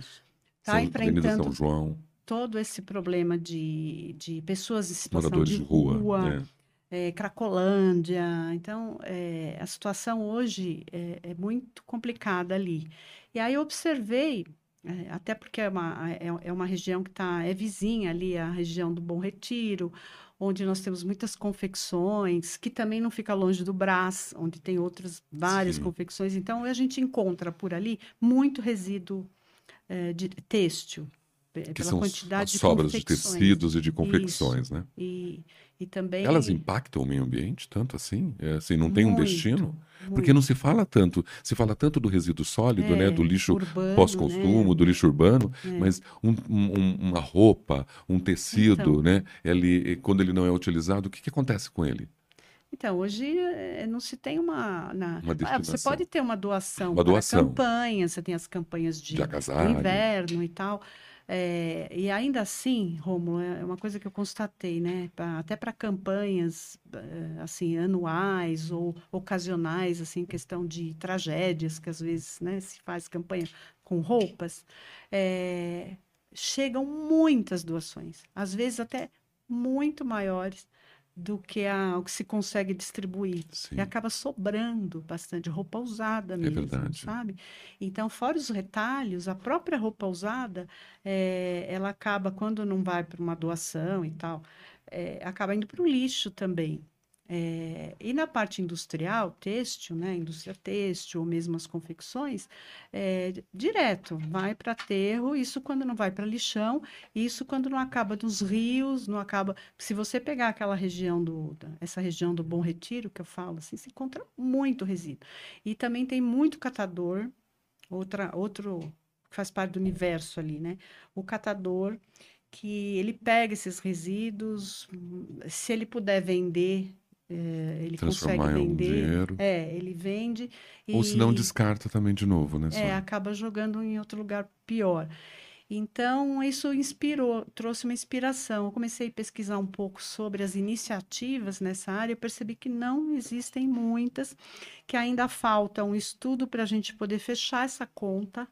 está enfrentando
São João,
todo esse problema de, de pessoas em situação
moradores
de
rua.
rua,
né?
é, Cracolândia. Então, é, a situação hoje é, é muito complicada ali. E aí eu observei, é, até porque é uma, é, é uma região que tá, é vizinha ali, a região do Bom Retiro, onde nós temos muitas confecções, que também não fica longe do Brás, onde tem outras várias
Sim.
confecções. Então, a gente encontra por ali muito resíduo é, de têxtil,
Que
pela
são
quantidade
as sobras de tecidos e de confecções, né?
E, E também
Elas impactam o meio ambiente tanto assim? É, assim não tem um
muito,
destino?
muito.
Porque não se fala tanto. Se fala tanto do resíduo sólido, né?
É,
Do lixo pós-consumo,
né?
do lixo urbano,
É.
mas um- um- uma roupa, um tecido,
Então.
né? Ele, quando ele não é utilizado, o que, que acontece com ele?
Então, hoje eh, não se tem uma. na-
Uma
Ah, você pode ter uma doação
Uma doação.
campanhas, você tem as campanhas de,
De
do inverno e tal. É, e ainda assim, Rômulo, é uma coisa que eu constatei, né? pra- até para campanhas eh, assim anuais ou ocasionais, assim, questão de tragédias que às vezes, né, se faz campanha com roupas, eh, chegam muitas doações, às vezes até muito maiores do que a, o que se consegue distribuir.
Sim.
E acaba sobrando bastante roupa usada mesmo,
verdade.
sabe? Então, fora os retalhos, a própria roupa usada, eh, ela acaba, quando não vai para uma doação e tal, eh, acaba indo para o lixo também. Eh, e na parte industrial, têxtil, né? Indústria têxtil ou mesmo as confecções, eh, direto, vai para aterro, isso quando não vai para lixão, isso quando não acaba nos rios, não acaba. Se você pegar aquela região do, essa região do Bom Retiro, que eu falo assim, se encontra muito resíduo. E também tem muito catador, outra, outro que faz parte do universo ali, né? O catador que ele pega esses resíduos, se ele puder vender, eh, ele consegue
Transformar em algum
vender.
dinheiro.
É, ele vende
Ou se não
e
descarta também de novo, né?
é,
Sônia?
acaba jogando em outro lugar pior. Então, isso inspirou, trouxe uma inspiração. Eu comecei a pesquisar um pouco sobre as iniciativas nessa área, eu percebi que não existem muitas, que ainda falta um estudo para a gente poder fechar essa conta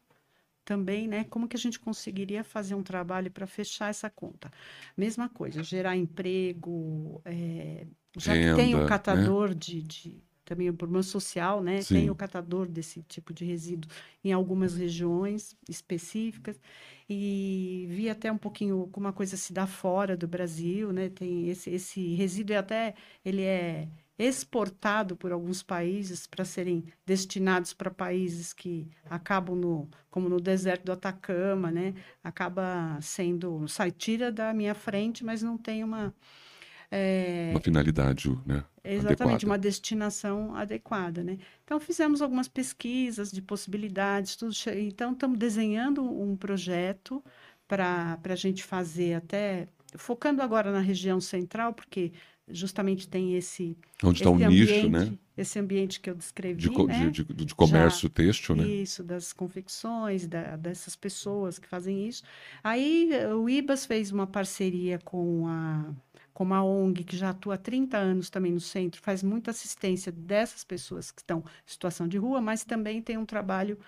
também, né? Como que a gente conseguiria fazer um trabalho para fechar essa conta? Mesma coisa, gerar emprego, eh, já que tem
Renda,
o
né?
catador de, de- também o problema social, né?
Sim.
Tem o catador desse tipo de resíduo em algumas regiões específicas e vi até um pouquinho como a coisa se dá fora do Brasil, né? Tem esse, esse resíduo é até ele é exportado por alguns países para serem destinados para países que acabam no, como no deserto do Atacama, né? Acaba sendo, sai, tira da minha frente, mas não tem uma é,
Uma finalidade, né?
Exatamente,
adequada.
uma destinação adequada, né? Então, fizemos algumas pesquisas de possibilidades, tudo. Então, estamos desenhando um projeto para para a gente fazer até, focando agora na região central, porque justamente tem esse,
Onde está o
esse
nicho,
ambiente,
né?
esse ambiente que eu descrevi,
De,
né?
de, de- de comércio têxtil, né?
Isso, das confecções, da- dessas pessoas que fazem isso. Aí eh, o IBAS fez uma parceria com a, com uma ONG que já atua há 30 anos também no centro, faz muita assistência dessas pessoas que estão em situação de rua, mas também tem um trabalho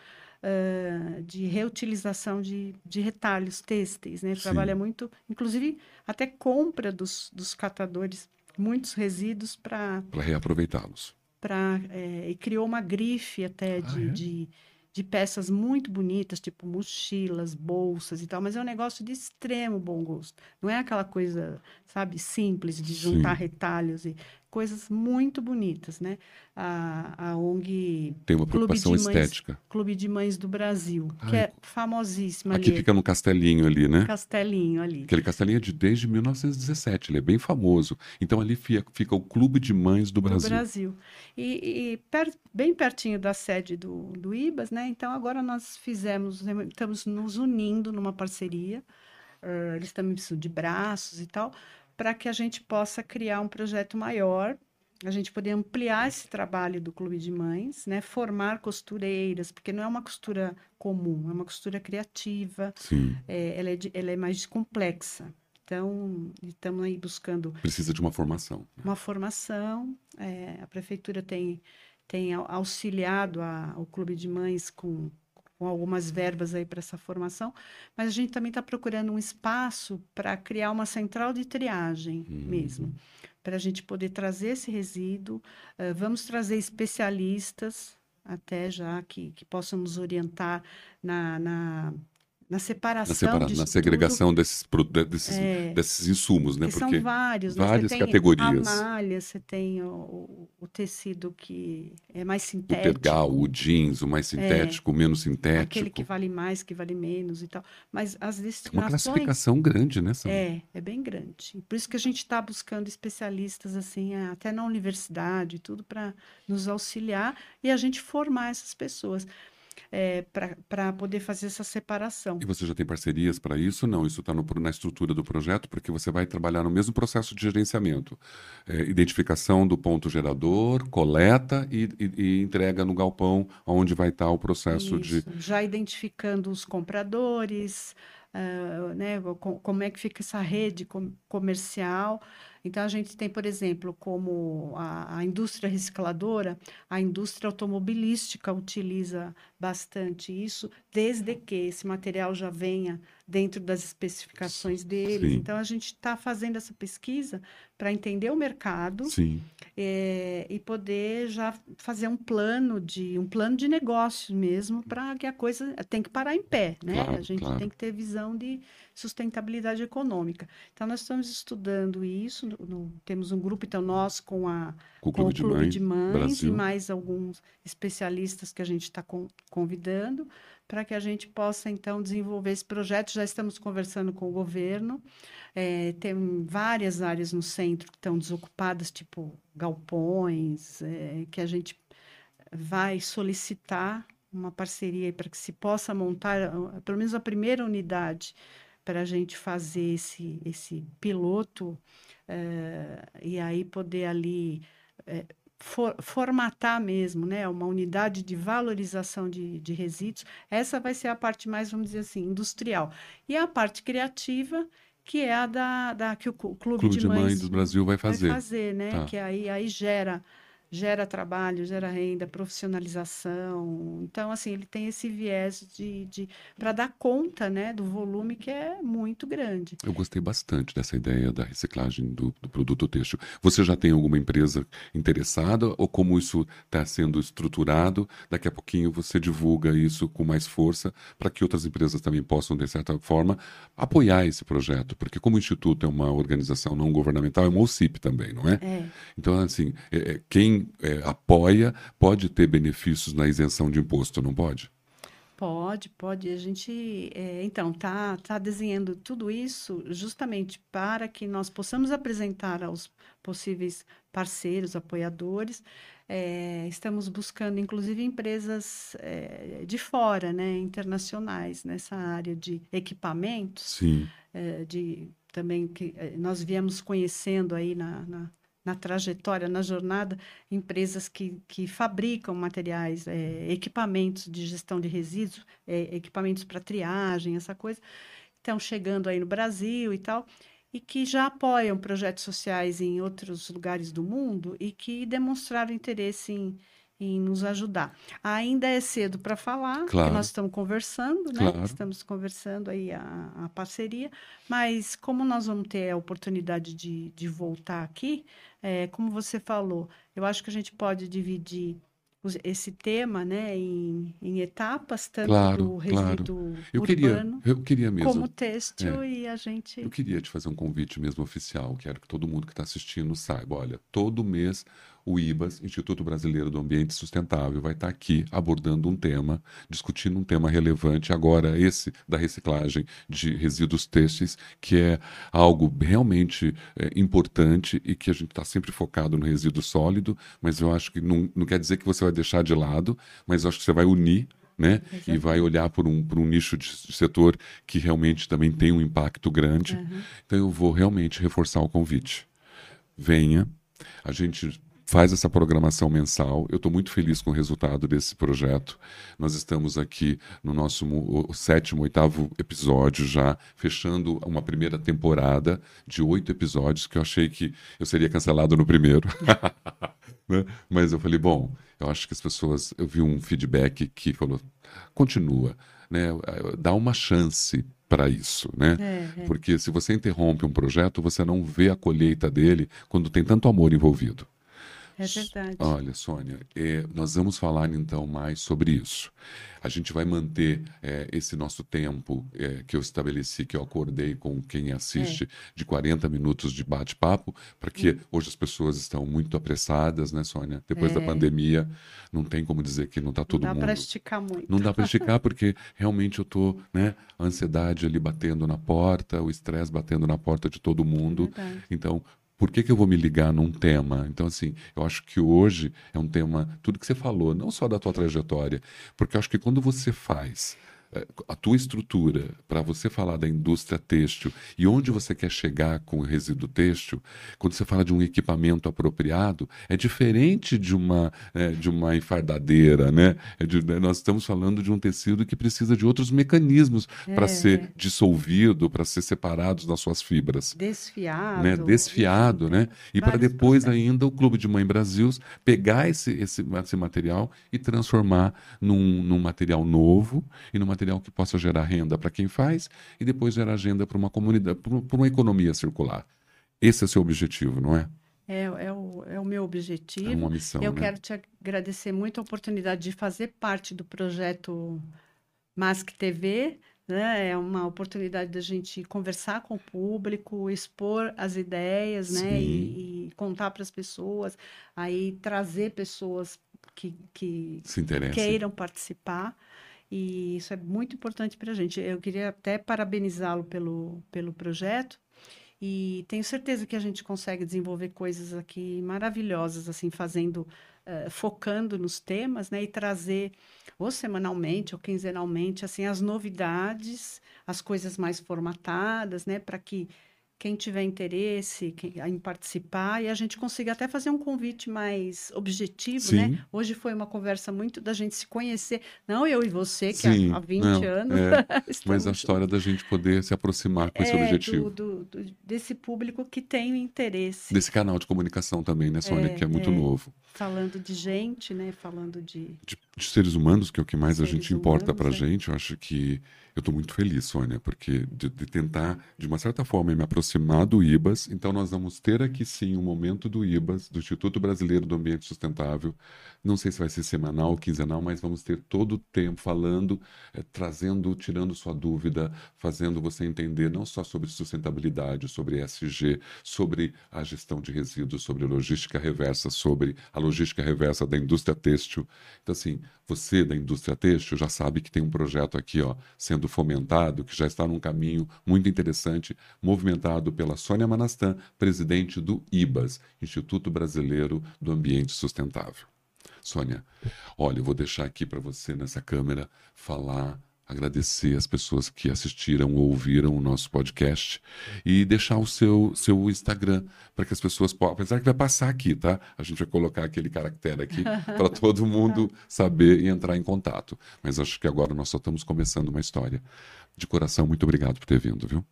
ah, de reutilização de, de retalhos têxteis, né? Trabalha muito, inclusive até compra dos, dos catadores muitos resíduos para
Para reaproveitá-los.
pra, eh, e criou uma grife até
Ah,
de,
é?
de, de peças muito bonitas, tipo mochilas, bolsas e tal, mas é um negócio de extremo bom gosto. Não é aquela coisa, sabe, simples de juntar
Sim.
retalhos e coisas muito bonitas, né? A, a ONG
Tem uma
Clube
preocupação
de Mães,
estética.
Clube de Mães do Brasil, que
Ai,
é famosíssima
Aqui
ali,
fica no Castelinho ali, né?
Castelinho ali.
Aquele castelinho é de desde 1917, ele é bem famoso. Então ali fica, fica o Clube de Mães do
do
Brasil.
Brasil. E, e per- bem pertinho da sede do, do IBAS, né? Então agora nós fizemos, estamos nos unindo numa parceria, eh, eles também precisam de braços e tal, para que a gente possa criar um projeto maior, a gente poder ampliar esse trabalho do Clube de Mães, né? Formar costureiras, porque não é uma costura comum, é uma costura criativa, eh, ela é, ela é mais complexa. Então, estamos aí buscando
precisa de uma formação. né?
uma formação. eh, a prefeitura tem, tem au- auxiliado a- o Clube de Mães com, com algumas verbas aí para essa formação, mas a gente também está procurando um espaço para criar uma central de triagem
Hum.
mesmo, para a gente poder trazer esse resíduo. eh, vamos trazer especialistas até já que, que possam nos orientar na, na, na separação
na, separa na segregação
tudo.
desses, desses,
É.
desses insumos, né?
Que
Porque
são vários, né?
várias
Você tem
categorias.
a malha, você tem o, o- o tecido que é mais
o
sintético,
tergal, o jeans, o mais sintético, o menos
aquele
sintético.
que vale mais, que vale menos e tal. Mas as
Uma
destinações
classificação grande, né, Sandra?
é, é bem grande. Por isso que a gente está buscando especialistas assim, é, até na universidade, e tudo para nos auxiliar e a gente formar essas pessoas para poder fazer essa separação.
E você já tem parcerias para isso? Não, isso está na estrutura do projeto, porque você vai trabalhar no mesmo processo de gerenciamento. É, identificação do ponto gerador, coleta e, e- e entrega no galpão, onde vai estar o processo de.
Isso, já identificando os compradores, ah, né, co- como é que fica essa rede com- comercial. Então, a gente tem, por exemplo, como a, a indústria recicladora, a indústria automobilística utiliza bastante isso, desde que esse material já venha dentro das especificações deles.
Sim.
Então, a gente está fazendo essa pesquisa para entender o mercado é, e poder já fazer um plano de um plano de negócio mesmo para que a coisa tem que parar em pé, né?
Claro,
A gente
claro.
tem que ter visão de sustentabilidade econômica. Então nós estamos estudando isso. no- no- temos um grupo, então nós com a
com o
com
Clube
o
de
Clube
Mães,
de Mães e
Brasil.
mais alguns especialistas que a gente está convidando para que a gente possa então desenvolver esse projeto. Já estamos conversando com o governo. É, tem várias áreas no centro que estão desocupadas, tipo galpões, é, que a gente vai solicitar uma parceria para que se possa montar ah, pelo menos a primeira unidade para a gente fazer esse, esse piloto eh, e aí poder ali eh, for- formatar mesmo, né, uma unidade de valorização de, de resíduos. Essa vai ser a parte mais, vamos dizer assim, industrial. E a parte criativa, que é a da, da que o Clube,
Clube
de
de Mães
Mães
do Brasil vai
vai
fazer.
fazer, né?
Tá.
Que aí, aí gera gera trabalho, gera renda, profissionalização. Então, assim, ele tem esse viés de, de para dar conta, né, do volume que é muito grande.
Eu gostei bastante dessa ideia da reciclagem do, do produto têxtil. Você já tem alguma empresa interessada ou como isso está sendo estruturado? Daqui a pouquinho você divulga isso com mais força para que outras empresas também possam, de certa forma, apoiar esse projeto. Porque como o Instituto é uma organização não governamental, é uma OCIP também, não é?
É,
Então, assim, é, é, quem é, apoia pode ter benefícios na isenção de imposto, não pode?
pode, pode. A gente, é, então, tá, tá desenhando tudo isso justamente para que nós possamos apresentar aos possíveis parceiros, apoiadores. É, estamos buscando, inclusive, empresas é, de fora, né, internacionais, nessa área de equipamentos.
Sim,
eh, de também que eh, nós viemos conhecendo aí na, na, na trajetória, na jornada, empresas que, que fabricam materiais, eh, equipamentos de gestão de resíduos, eh, equipamentos para triagem, essa coisa, estão chegando aí no Brasil e tal, e que já apoiam projetos sociais em outros lugares do mundo e que demonstraram interesse em, em nos ajudar. Ainda é cedo para falar, porque
Claro.
nós estamos conversando, né?
Claro.
Estamos conversando aí a, a parceria, mas como nós vamos ter a oportunidade de, de voltar aqui, é, como você falou, eu acho que a gente pode dividir os- esse tema, né, em, em etapas, tanto
Claro,
do
claro.
resíduo
eu queria,
urbano
eu queria mesmo.
como têxtil e a gente
Eu queria te fazer um convite mesmo oficial. Quero que todo mundo que está assistindo saiba. Olha, todo mês o IBAS, Instituto Brasileiro do Ambiente Sustentável, vai estar aqui abordando um tema, discutindo um tema relevante. Agora, esse da reciclagem de resíduos têxteis, que é algo realmente é, importante e que a gente está sempre focado no resíduo sólido, mas eu acho que não, não quer dizer que você vai deixar de lado, mas eu acho que você vai unir né? E vai olhar por um, por um nicho de de setor que realmente também tem um impacto grande.
Uhum.
Então eu vou realmente reforçar o convite. Venha, a gente faz essa programação mensal. Eu estou muito feliz com o resultado desse projeto. Nós estamos aqui no nosso sétimo, oitavo episódio já, fechando uma primeira temporada de oito episódios que eu achei que eu seria cancelado no primeiro. né? Mas eu falei, bom, eu acho que as pessoas, eu vi um feedback que falou, continua, né? Dá uma chance para isso, né?
É, é.
Porque se você interrompe um projeto, você não vê a colheita dele quando tem tanto amor envolvido.
É verdade.
Olha, Sônia, é, nós vamos falar então mais sobre isso. A gente vai manter é, esse nosso tempo é, que eu estabeleci, que eu acordei com quem assiste, de 40 minutos de bate-papo, para que hoje as pessoas estão muito apressadas, né, Sônia? Depois da
É.
pandemia, não tem como dizer que não está todo
Não dá
mundo.
para esticar muito.
Não dá para esticar porque realmente eu tô, né, a ansiedade ali batendo na porta, o estresse batendo na porta de todo mundo. Então, por que, que eu vou me ligar num tema? Então, assim, eu acho que hoje é um tema, tudo que você falou, não só da tua trajetória, porque eu acho que quando você faz a tua estrutura para você falar da indústria têxtil e onde você quer chegar com o resíduo têxtil, quando você fala de um equipamento apropriado, é diferente de uma, eh, de uma enfardadeira, né? É de- né, nós estamos falando de um tecido que precisa de outros mecanismos para
É.
ser dissolvido, para ser separado das suas fibras
Desfiado.
né, desfiado, né? E para depois
processos.
ainda o Clube de Mãe Brasil pegar esse, esse, esse material e transformar num, num material novo e num material que possa gerar renda para quem faz e depois gerar renda para uma comunidade, para uma economia circular. Esse é o seu objetivo, não é?
É, é, o, é o meu objetivo.
É uma missão,
Eu
né?
quero te agradecer muito a oportunidade de fazer parte do projeto Mask TV, né? É uma oportunidade da gente conversar com o público, expor as ideias, né? E, e contar para as pessoas, aí trazer pessoas que, que queiram participar. E isso é muito importante para a gente. Eu queria até parabenizá-lo pelo, pelo projeto. E tenho certeza que a gente consegue desenvolver coisas aqui maravilhosas, assim, fazendo, eh, focando nos temas, né? E trazer, ou semanalmente, ou quinzenalmente, assim, as novidades, as coisas mais formatadas, né? Para que quem tiver interesse em participar e a gente consiga até fazer um convite mais objetivo, né?
Sim.
Hoje foi uma conversa muito da gente se conhecer, não eu e você, que
Sim,
há, há 20
não,
anos
é, Mas a história da gente poder se aproximar com esse
é,
objetivo.
do, do- desse público que tem interesse,
Desse canal de comunicação também, né, Sônia?
É,
que é muito
é.
novo.
falando de gente, né? Falando de.
de, de seres humanos, que é o que mais a gente importa
humanos,
pra
é.
gente, eu acho que eu estou muito feliz, Sônia, porque de, de tentar, de uma certa forma, me aproximar do IBAS. Então, nós vamos ter aqui sim um momento do IBAS, do Instituto Brasileiro do Ambiente Sustentável. Não sei se vai ser semanal ou quinzenal, mas vamos ter todo o tempo falando, eh, trazendo, tirando sua dúvida, fazendo você entender não só sobre sustentabilidade, sobre ESG, sobre a gestão de resíduos, sobre logística reversa, sobre a logística reversa da indústria têxtil. Então, assim, você da indústria têxtil já sabe que tem um projeto aqui, ó, sendo fomentado, que já está num caminho muito interessante, movimentado pela Sônia Manastan, presidente do IBAS, Instituto Brasileiro do Ambiente Sustentável. Sônia, olha, eu vou deixar aqui para você nessa câmera falar, agradecer as pessoas que assistiram ou ouviram o nosso podcast e deixar o seu, seu Instagram para que as pessoas possam. Apesar que vai passar aqui, tá? A gente vai colocar aquele caractere aqui para todo mundo saber e entrar em contato. Mas acho que agora nós só estamos começando uma história. De coração, muito obrigado por ter vindo, viu?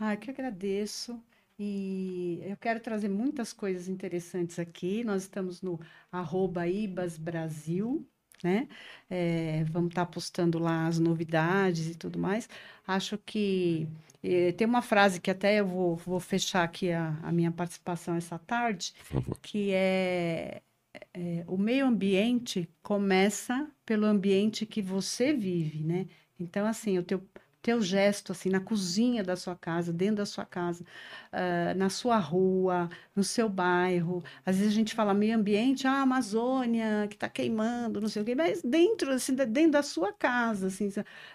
Ah, que agradeço. E eu quero trazer muitas coisas interessantes aqui. Nós estamos no arroba Ibas Brasil, né? É, vamos estar postando lá as novidades e tudo mais. Acho que eh, tem uma frase que até eu vou, vou fechar aqui a, a minha participação essa tarde, que é, é, o meio ambiente começa pelo ambiente que você vive, né? Então, assim, o teu, teu gesto, assim, na cozinha da sua casa, dentro da sua casa, ah, na sua rua, no seu bairro. Às vezes a gente fala meio ambiente, ah, Amazônia, que está queimando, não sei o quê, mas dentro, assim, dentro da sua casa, assim,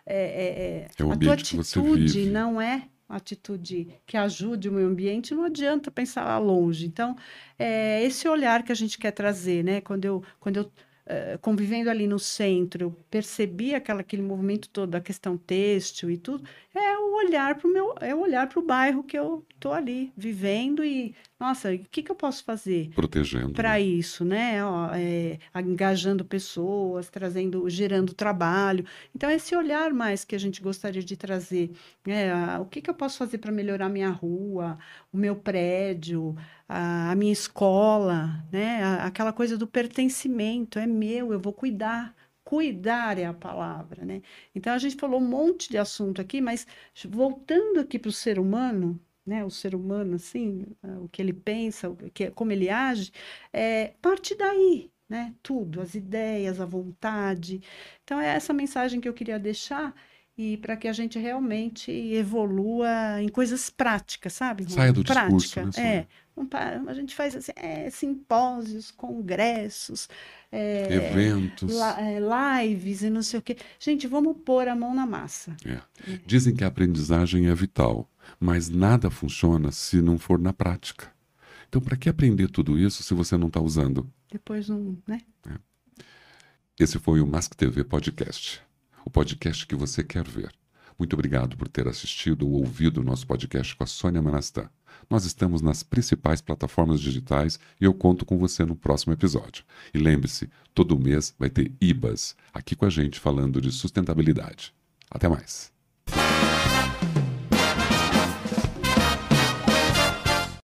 é, é, é,
É
a tua atitude não é atitude que ajude o meio ambiente, não adianta pensar lá longe. Então, é esse olhar que a gente quer trazer, né? Quando eu, quando eu eh, convivendo ali no centro, eu percebi aquela, aquele movimento todo da questão têxtil e tudo, é o olhar para o meu, é o olhar para o bairro que eu estou ali vivendo e, nossa, o que que eu posso fazer?
Protegendo.
para
né?
isso, né? Ó, é, engajando pessoas, trazendo, gerando trabalho. Então, esse olhar mais que a gente gostaria de trazer, né? O que que eu posso fazer para melhorar minha rua, o meu prédio, a, a minha escola, né? A- Aquela coisa do pertencimento, é meu, eu vou cuidar. Cuidar é a palavra, né? Então, a gente falou um monte de assunto aqui, mas voltando aqui para o ser humano, né, o ser humano, assim, o que ele pensa, o que, como ele age, é, parte daí, né? Tudo, as ideias, a vontade. Então, é essa mensagem que eu queria deixar e para que a gente realmente evolua em coisas práticas, sabe?
Saia do Prática. discurso,
né? É, a gente faz assim, é, simpósios, congressos, é,
eventos,
é, lives e não sei o quê. Gente, vamos pôr a mão na massa.
É. Dizem que a aprendizagem é vital, mas nada funciona se não for na prática. Então, para que aprender tudo isso se você não está usando?
Depois não, né? É.
Esse foi o Mask TV Podcast o podcast que você quer ver. Muito obrigado por ter assistido ou ouvido o nosso podcast com a Sônia Manastã. Nós estamos nas principais plataformas digitais e eu conto com você no próximo episódio. E lembre-se, todo mês vai ter IBAS aqui com a gente falando de sustentabilidade. Até mais.